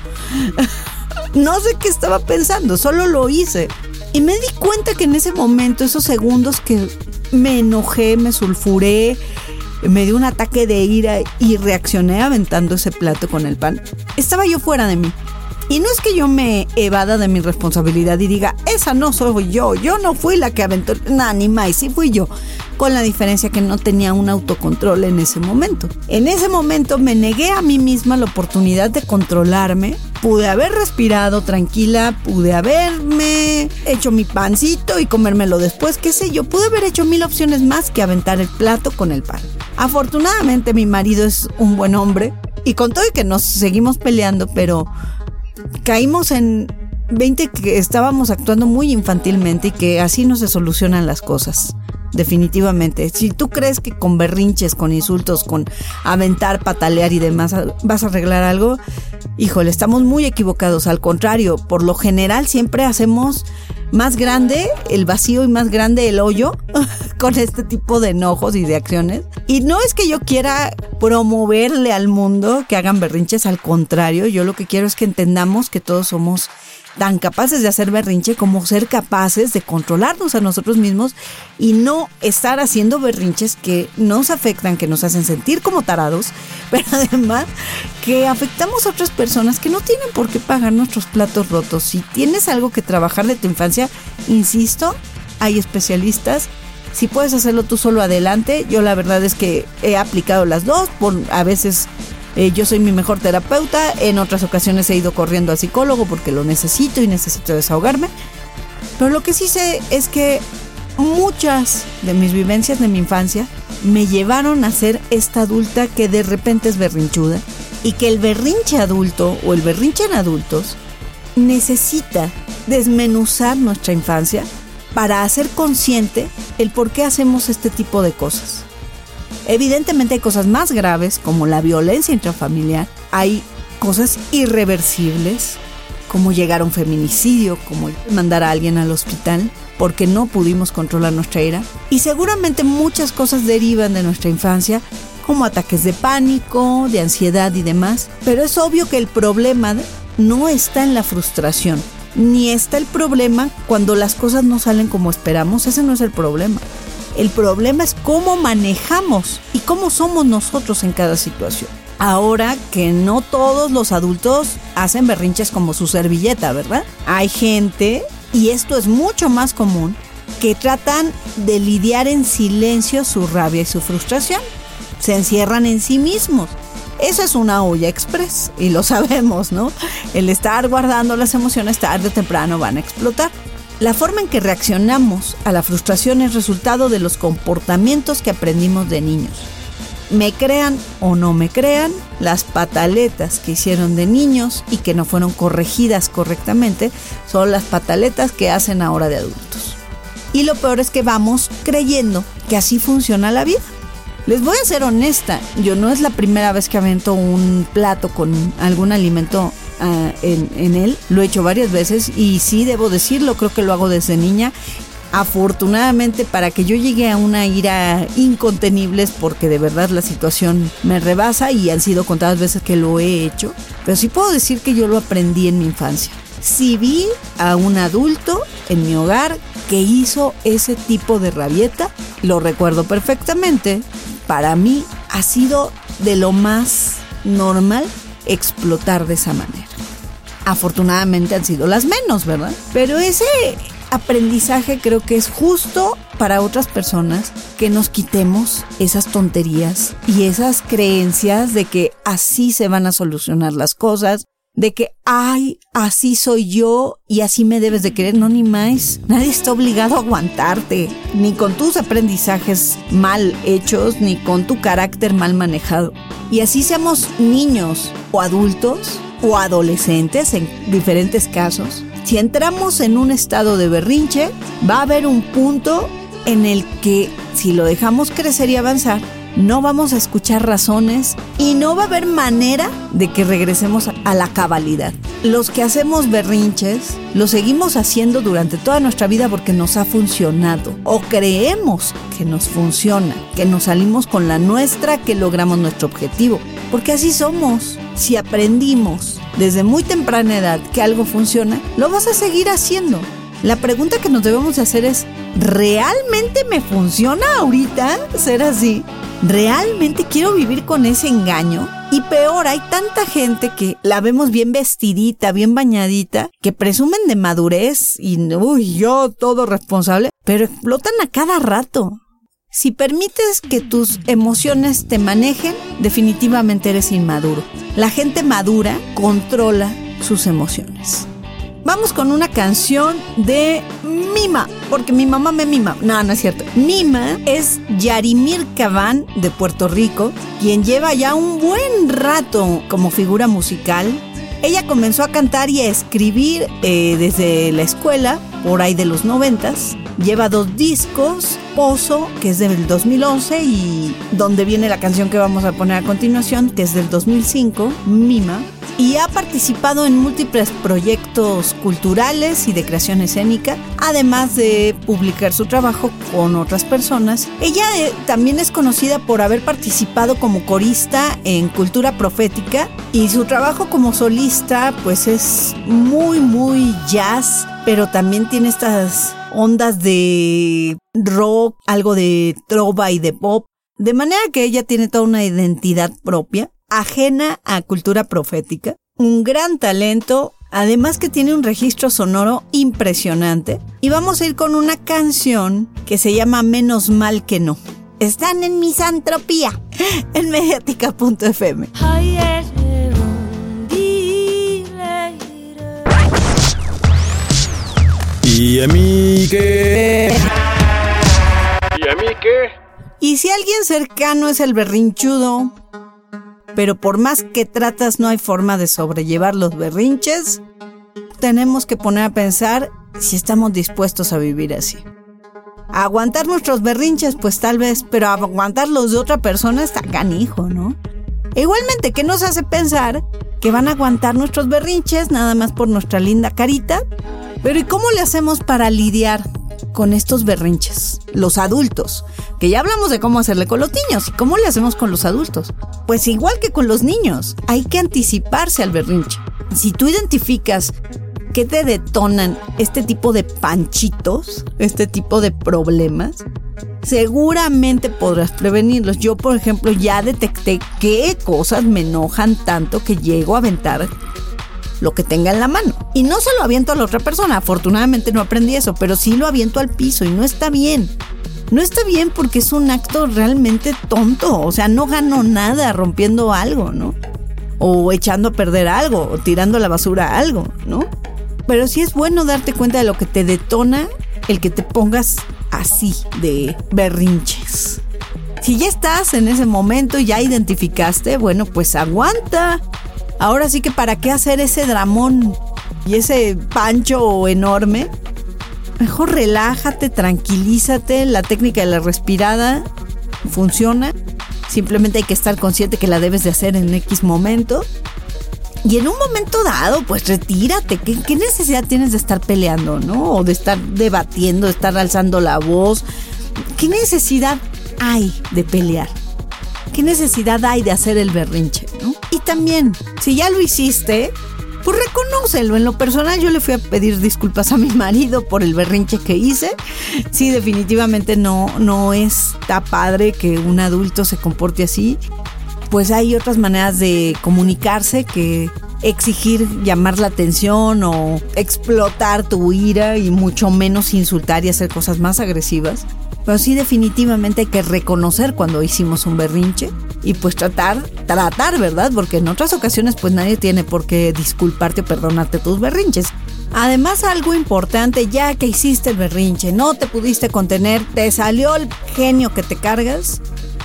[laughs] no sé qué estaba pensando, solo lo hice. Y me di cuenta que en ese momento, esos segundos que me enojé, me sulfuré, me dio un ataque de ira y reaccioné aventando ese plato con el pan, estaba yo fuera de mí. Y no es que yo me evada de mi responsabilidad y diga, esa no soy yo, yo no fui la que aventó, nada, ni más, sí fui yo. Con la diferencia que no tenía un autocontrol en ese momento. En ese momento me negué a mí misma la oportunidad de controlarme. Pude haber respirado tranquila, pude haberme hecho mi pancito y comérmelo después, qué sé yo. Pude haber hecho mil opciones más que aventar el plato con el pan. Afortunadamente mi marido es un buen hombre y con todo y que nos seguimos peleando, pero caímos en 20 que estábamos actuando muy infantilmente y que así no se solucionan las cosas. Definitivamente. Si tú crees que con berrinches, con insultos, con aventar, patalear y demás vas a arreglar algo, híjole, estamos muy equivocados. Al contrario, por lo general siempre hacemos más grande el vacío y más grande el hoyo [laughs] con este tipo de enojos y de acciones. Y no es que yo quiera promoverle al mundo que hagan berrinches, al contrario, yo lo que quiero es que entendamos que todos somos tan capaces de hacer berrinche como ser capaces de controlarnos a nosotros mismos y no estar haciendo berrinches que nos afectan, que nos hacen sentir como tarados, [laughs] pero además que afectamos a otras personas que no tienen por qué pagar nuestros platos rotos. Si tienes algo que trabajar de tu infancia, insisto, hay especialistas. Si puedes hacerlo tú solo adelante, yo la verdad es que he aplicado las dos, por a veces eh, yo soy mi mejor terapeuta, en otras ocasiones he ido corriendo al psicólogo porque lo necesito y necesito desahogarme. Pero lo que sí sé es que muchas de mis vivencias de mi infancia me llevaron a ser esta adulta que de repente es berrinchuda y que el berrinche adulto o el berrinche en adultos necesita desmenuzar nuestra infancia para hacer consciente el por qué hacemos este tipo de cosas. Evidentemente hay cosas más graves como la violencia intrafamiliar, hay cosas irreversibles como llegar a un feminicidio, como mandar a alguien al hospital porque no pudimos controlar nuestra ira. Y seguramente muchas cosas derivan de nuestra infancia, como ataques de pánico, de ansiedad y demás. Pero es obvio que el problema no está en la frustración, ni está el problema cuando las cosas no salen como esperamos. Ese no es el problema. El problema es cómo manejamos y cómo somos nosotros en cada situación. Ahora que no todos los adultos hacen berrinches como su servilleta, ¿verdad? Hay gente, y esto es mucho más común, que tratan de lidiar en silencio su rabia y su frustración. Se encierran en sí mismos. Eso es una olla express y lo [laughs] sabemos, ¿no? El estar guardando las emociones tarde o temprano van a explotar. La forma en que reaccionamos a la frustración es resultado de los comportamientos que aprendimos de niños. Me crean o no me crean, las pataletas que hicieron de niños y que no fueron corregidas correctamente son las pataletas que hacen ahora de adultos. Y lo peor es que vamos creyendo que así funciona la vida. Les voy a ser honesta, yo no es la primera vez que avento un plato con algún alimento Ah, en, él. Lo he hecho varias veces y sí, debo decirlo, creo que lo hago desde niña afortunadamente para que yo llegue a una ira incontenible porque de verdad la situación me rebasa y han sido contadas veces que lo he hecho, pero sí puedo decir que yo lo aprendí en mi infancia. Si vi a un adulto en mi hogar que hizo ese tipo de rabieta, lo recuerdo perfectamente. Para mí ha sido de lo más normal explotar de esa manera. Afortunadamente han sido las menos, ¿verdad? Pero ese aprendizaje creo que es justo para otras personas que nos quitemos esas tonterías y esas creencias de que así se van a solucionar las cosas, de que, ay, así soy yo y así me debes de querer, no ni más. Nadie está obligado a aguantarte, ni con tus aprendizajes mal hechos, ni con tu carácter mal manejado. Y así seamos niños o adultos, o adolescentes en diferentes casos, si entramos en un estado de berrinche, va a haber un punto en el que si lo dejamos crecer y avanzar, no vamos a escuchar razones y no va a haber manera de que regresemos a la cabalidad. Los que hacemos berrinches, lo seguimos haciendo durante toda nuestra vida porque nos ha funcionado o creemos que nos funciona, que nos salimos con la nuestra, que logramos nuestro objetivo, porque así somos. Si aprendimos desde muy temprana edad que algo funciona, lo vas a seguir haciendo. La pregunta que nos debemos hacer es, ¿realmente me funciona ahorita ser así? ¿Realmente quiero vivir con ese engaño? Y peor, hay tanta gente que la vemos bien vestidita, bien bañadita, que presumen de madurez y, uy, yo todo responsable, pero explotan a cada rato. Si permites que tus emociones te manejen, definitivamente eres inmaduro. La gente madura controla sus emociones. Vamos con una canción de Mima, porque mi mamá me mima. No, no es cierto. Mima es Yarimir Cabán de Puerto Rico, quien lleva ya un buen rato como figura musical. Ella comenzó a cantar y a escribir eh, desde la escuela, por ahí de los noventas. Lleva dos discos, Pozo, que es del 2011, y donde viene la canción que vamos a poner a continuación, que es del 2005, Mima y ha participado en múltiples proyectos culturales y de creación escénica, además de publicar su trabajo con otras personas. Ella eh, también es conocida por haber participado como corista en Cultura Profética y su trabajo como solista pues es muy muy jazz, pero también tiene estas ondas de rock, algo de trova y de pop. De manera que ella tiene toda una identidad propia ajena a cultura profética, un gran talento, además que tiene un registro sonoro impresionante. Y vamos a ir con una canción que se llama Menos mal que no. Están en misantropía. [laughs] en mediática.fm. ¿Y a mí qué? ¿Y a mí qué? Y si alguien cercano es el berrinchudo, pero por más que tratas no hay forma de sobrellevar los berrinches, tenemos que poner a pensar si estamos dispuestos a vivir así. aguantar nuestros berrinches, pues tal vez, pero aguantar los de otra persona está canijo, ¿no? igualmente, ¿qué nos hace pensar que van a aguantar nuestros berrinches nada más por nuestra linda carita? Pero ¿y cómo le hacemos para lidiar con estos berrinches? Los adultos, que ya hablamos de cómo hacerle con los niños cómo le hacemos con los adultos. Pues igual que con los niños, hay que anticiparse al berrinche. Si tú identificas que te detonan este tipo de panchitos, este tipo de problemas, seguramente podrás prevenirlos. Yo, por ejemplo, ya detecté qué cosas me enojan tanto que llego a aventar lo que tenga en la mano. Y no se lo aviento a la otra persona, afortunadamente no aprendí eso, pero sí lo aviento al piso y no está bien. No está bien porque es un acto realmente tonto, o sea, no gano nada rompiendo algo, ¿no? O echando a perder algo, o tirando a la basura algo, ¿no? Pero sí es bueno darte cuenta de lo que te detona el que te pongas así de berrinches. Si ya estás en ese momento, ya identificaste, bueno, pues aguanta. Ahora sí que para qué hacer ese dramón y ese pancho enorme. Mejor relájate, tranquilízate. La técnica de la respirada funciona. Simplemente hay que estar consciente que la debes de hacer en X momento. Y en un momento dado, pues retírate. ¿Qué, ¿Qué, necesidad tienes de estar peleando, no? O de estar debatiendo, de estar alzando la voz. ¿Qué necesidad hay de pelear? ¿Qué necesidad hay de hacer el berrinche? ¿no? Y también, si ya lo hiciste, pues reconócelo. En lo personal yo le fui a pedir disculpas a mi marido por el berrinche que hice. Sí, definitivamente no, no está padre que un adulto se comporte así. Pues hay otras maneras de comunicarse que exigir llamar la atención o explotar tu ira y mucho menos insultar y hacer cosas más agresivas. Pero sí definitivamente hay que reconocer cuando hicimos un berrinche y pues tratar, tratar, ¿verdad? Porque en otras ocasiones pues nadie tiene por qué disculparte o perdonarte tus berrinches. Además algo importante, ya que hiciste el berrinche, no te pudiste contener, te salió el genio que te cargas,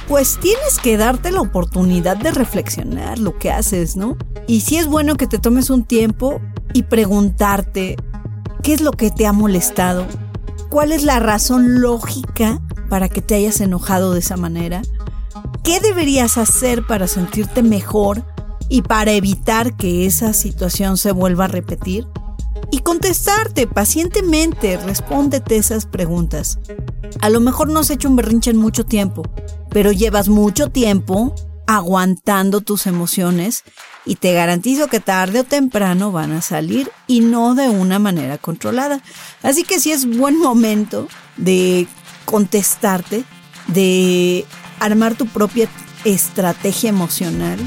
pues tienes que darte la oportunidad de reflexionar lo que haces, ¿no? Y sí es bueno que te tomes un tiempo y preguntarte qué es lo que te ha molestado, cuál es la razón lógica para que te hayas enojado de esa manera, qué deberías hacer para sentirte mejor y para evitar que esa situación se vuelva a repetir. Y contestarte pacientemente, respóndete esas preguntas. A lo mejor no has hecho un berrinche en mucho tiempo, pero llevas mucho tiempo aguantando tus emociones y te garantizo que tarde o temprano van a salir y no de una manera controlada. Así que sí es buen momento de contestarte, de armar tu propia estrategia emocional,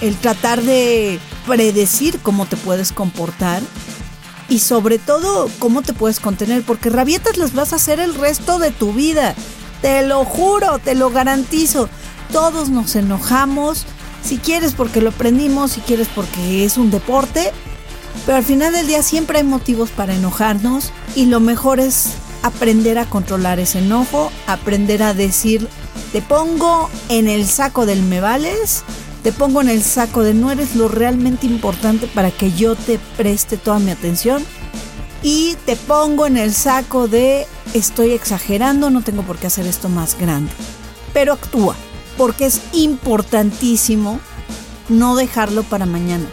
el tratar de predecir cómo te puedes comportar y sobre todo cómo te puedes contener, porque rabietas las vas a hacer el resto de tu vida. Te lo juro, te lo garantizo. Todos nos enojamos, si quieres porque lo aprendimos, si quieres porque es un deporte, pero al final del día siempre hay motivos para enojarnos y lo mejor es aprender a controlar ese enojo, aprender a decir, te pongo en el saco del me vales, te pongo en el saco de no eres lo realmente importante para que yo te preste toda mi atención y te pongo en el saco de estoy exagerando, no tengo por qué hacer esto más grande. Pero actúa, porque es importantísimo no dejarlo para mañana.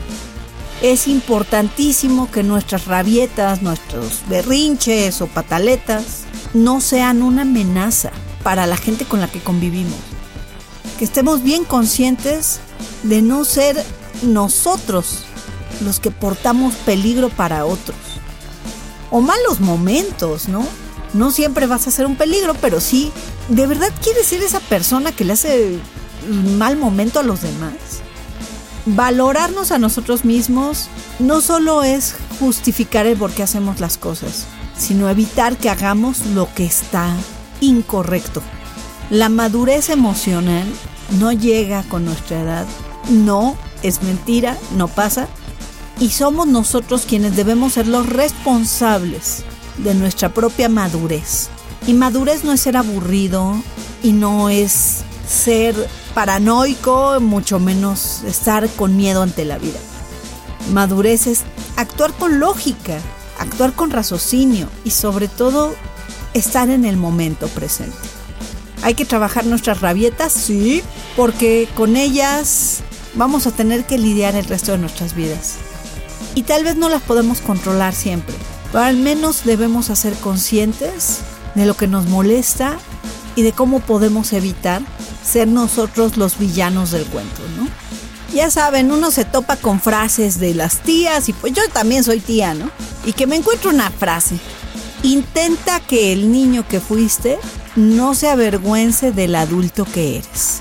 Es importantísimo que nuestras rabietas, nuestros berrinches o pataletas no sean una amenaza para la gente con la que convivimos. Que estemos bien conscientes de no ser nosotros los que portamos peligro para otros. O malos momentos, ¿no? No siempre vas a ser un peligro, pero sí, ¿de verdad quieres ser esa persona que le hace mal momento a los demás? Valorarnos a nosotros mismos no solo es justificar el por qué hacemos las cosas, sino evitar que hagamos lo que está incorrecto. La madurez emocional no llega con nuestra edad, no es mentira, no pasa, y somos nosotros quienes debemos ser los responsables de nuestra propia madurez. Y madurez no es ser aburrido y no es ser paranoico, mucho menos estar con miedo ante la vida. Madurez es actuar con lógica, actuar con raciocinio y sobre todo estar en el momento presente. Hay que trabajar nuestras rabietas, sí, porque con ellas vamos a tener que lidiar el resto de nuestras vidas. Y tal vez no las podemos controlar siempre, pero al menos debemos ser conscientes de lo que nos molesta y de cómo podemos evitar ser nosotros los villanos del cuento, ¿no? Ya saben, uno se topa con frases de las tías y pues yo también soy tía, ¿no? Y que me encuentro una frase. Intenta que el niño que fuiste no se avergüence del adulto que eres.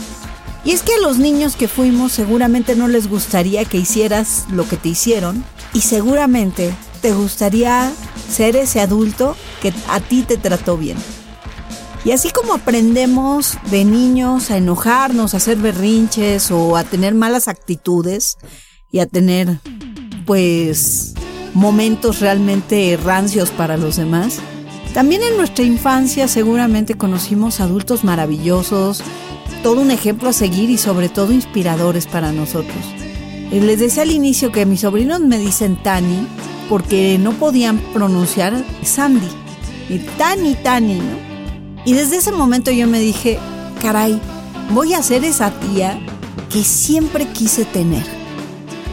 Y es que a los niños que fuimos seguramente no les gustaría que hicieras lo que te hicieron y seguramente te gustaría ser ese adulto que a ti te trató bien. Y así como aprendemos de niños a enojarnos, a hacer berrinches o a tener malas actitudes y a tener pues momentos realmente rancios para los demás, también en nuestra infancia seguramente conocimos adultos maravillosos, todo un ejemplo a seguir y sobre todo inspiradores para nosotros. Les decía al inicio que mis sobrinos me dicen Tani porque no podían pronunciar Sandy. Y Tani, Tani, ¿no? Y desde ese momento yo me dije, caray, voy a ser esa tía que siempre quise tener.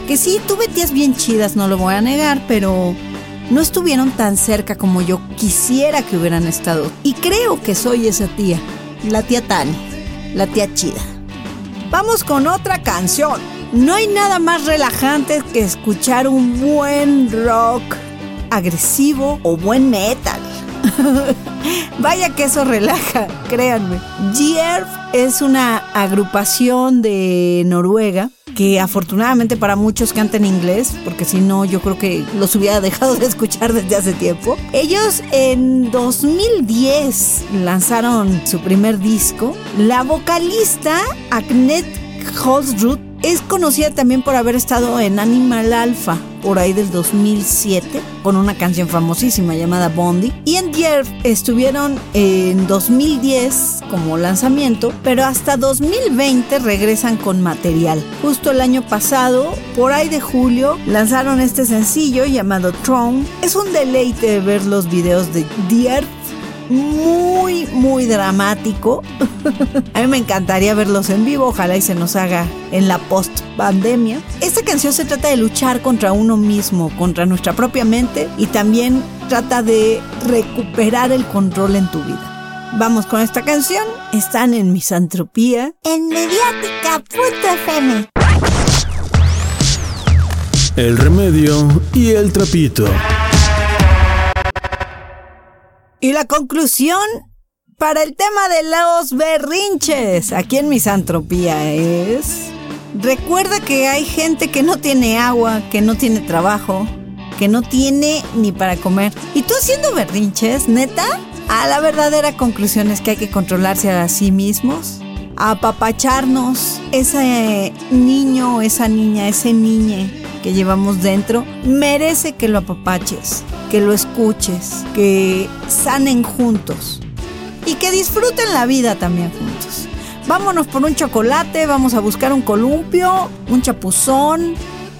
Que sí, tuve tías bien chidas, no lo voy a negar, pero no estuvieron tan cerca como yo quisiera que hubieran estado. Y creo que soy esa tía, la tía Tani, la tía chida. Vamos con otra canción. No hay nada más relajante que escuchar un buen rock agresivo o buen metal. [laughs] Vaya que eso relaja, créanme. Jerv es una agrupación de Noruega que afortunadamente para muchos cantan inglés, porque si no yo creo que los hubiera dejado de escuchar desde hace tiempo. Ellos en 2010 lanzaron su primer disco. La vocalista Agnet Holsrud es conocida también por haber estado en Animal Alpha, por ahí del 2007 con una canción famosísima llamada Bondi. Y en The estuvieron en 2010 como lanzamiento, pero hasta 2020 regresan con material. Justo el año pasado, por ahí de julio, lanzaron este sencillo llamado Throne. Es un deleite ver los videos de The muy, muy dramático. [laughs] A mí me encantaría verlos en vivo, ojalá y se nos haga en la post pandemia. Esta canción se trata de luchar contra uno mismo, contra nuestra propia mente y también trata de recuperar el control en tu vida. Vamos con esta canción. Están en Misantropía. En mediática.fm. El remedio y el trapito. Y la conclusión para el tema de los berrinches aquí en Misantropía es... Recuerda que hay gente que no tiene agua, que no tiene trabajo, que no tiene ni para comer. ¿Y tú haciendo berrinches, neta? A la verdadera conclusión es que hay que controlarse a sí mismos, apapacharnos, ese niño, esa niña, ese niñe que llevamos dentro, merece que lo apapaches que lo escuches, que sanen juntos y que disfruten la vida también juntos. Vámonos por un chocolate, vamos a buscar un columpio, un chapuzón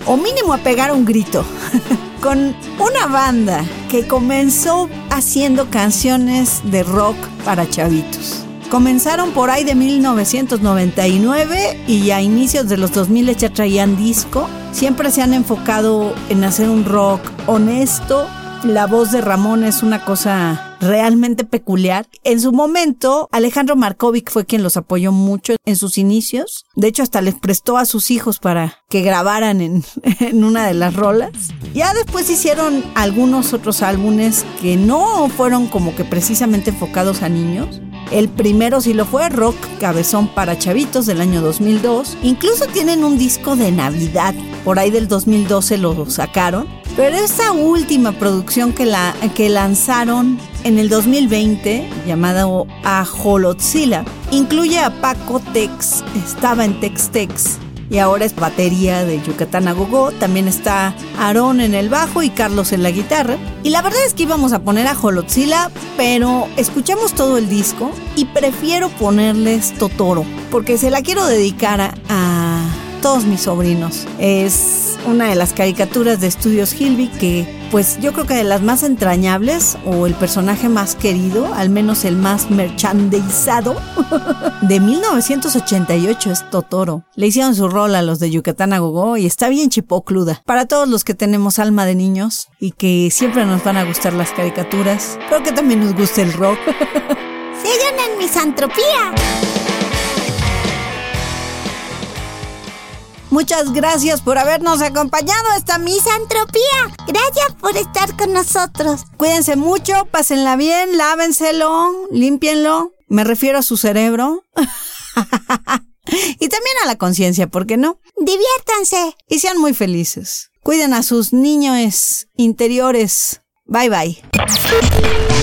o mínimo a pegar un grito. [laughs] Con una banda que comenzó haciendo canciones de rock para chavitos. Comenzaron por ahí de 1999 y a inicios de los 2000 ya traían disco. Siempre se han enfocado en hacer un rock honesto, la voz de Ramón es una cosa realmente peculiar. En su momento, Alejandro Markovic fue quien los apoyó mucho en sus inicios. De hecho, hasta les prestó a sus hijos para que grabaran en, [laughs] en una de las rolas. Ya después hicieron algunos otros álbumes que no fueron como que precisamente enfocados a niños. El primero sí lo fue, Rock Cabezón para Chavitos del año 2002. Incluso tienen un disco de Navidad, por ahí del 2012 lo sacaron. Pero esa última producción que, la, que lanzaron en el 2020, llamada Ajolotzila, incluye a Paco Tex, estaba en Tex Tex y ahora es batería de Yucatán a Gogo. También está Aarón en el bajo y Carlos en la guitarra. Y la verdad es que íbamos a poner a Jolotzila, pero escuchamos todo el disco y prefiero ponerles Totoro, porque se la quiero dedicar a todos mis sobrinos. Es una de las caricaturas de Estudios Hilby que pues yo creo que de las más entrañables o el personaje más querido, al menos el más merchandizado, [laughs] de 1988 es Totoro. Le hicieron su rol a los de Yucatán a Gogo y está bien chipocluda. Para todos los que tenemos alma de niños y que siempre nos van a gustar las caricaturas, creo que también nos gusta el rock. [laughs] Sigan en misantropía. Muchas gracias por habernos acompañado a esta misantropía. Gracias por estar con nosotros. Cuídense mucho, pásenla bien, lávenselo, límpienlo. Me refiero a su cerebro. [laughs] y también a la conciencia, ¿por qué no? Diviértanse. Y sean muy felices. Cuiden a sus niños interiores. Bye bye.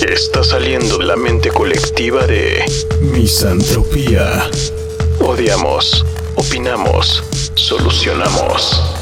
Está saliendo la mente colectiva de misantropía. Odiamos, opinamos, solucionamos.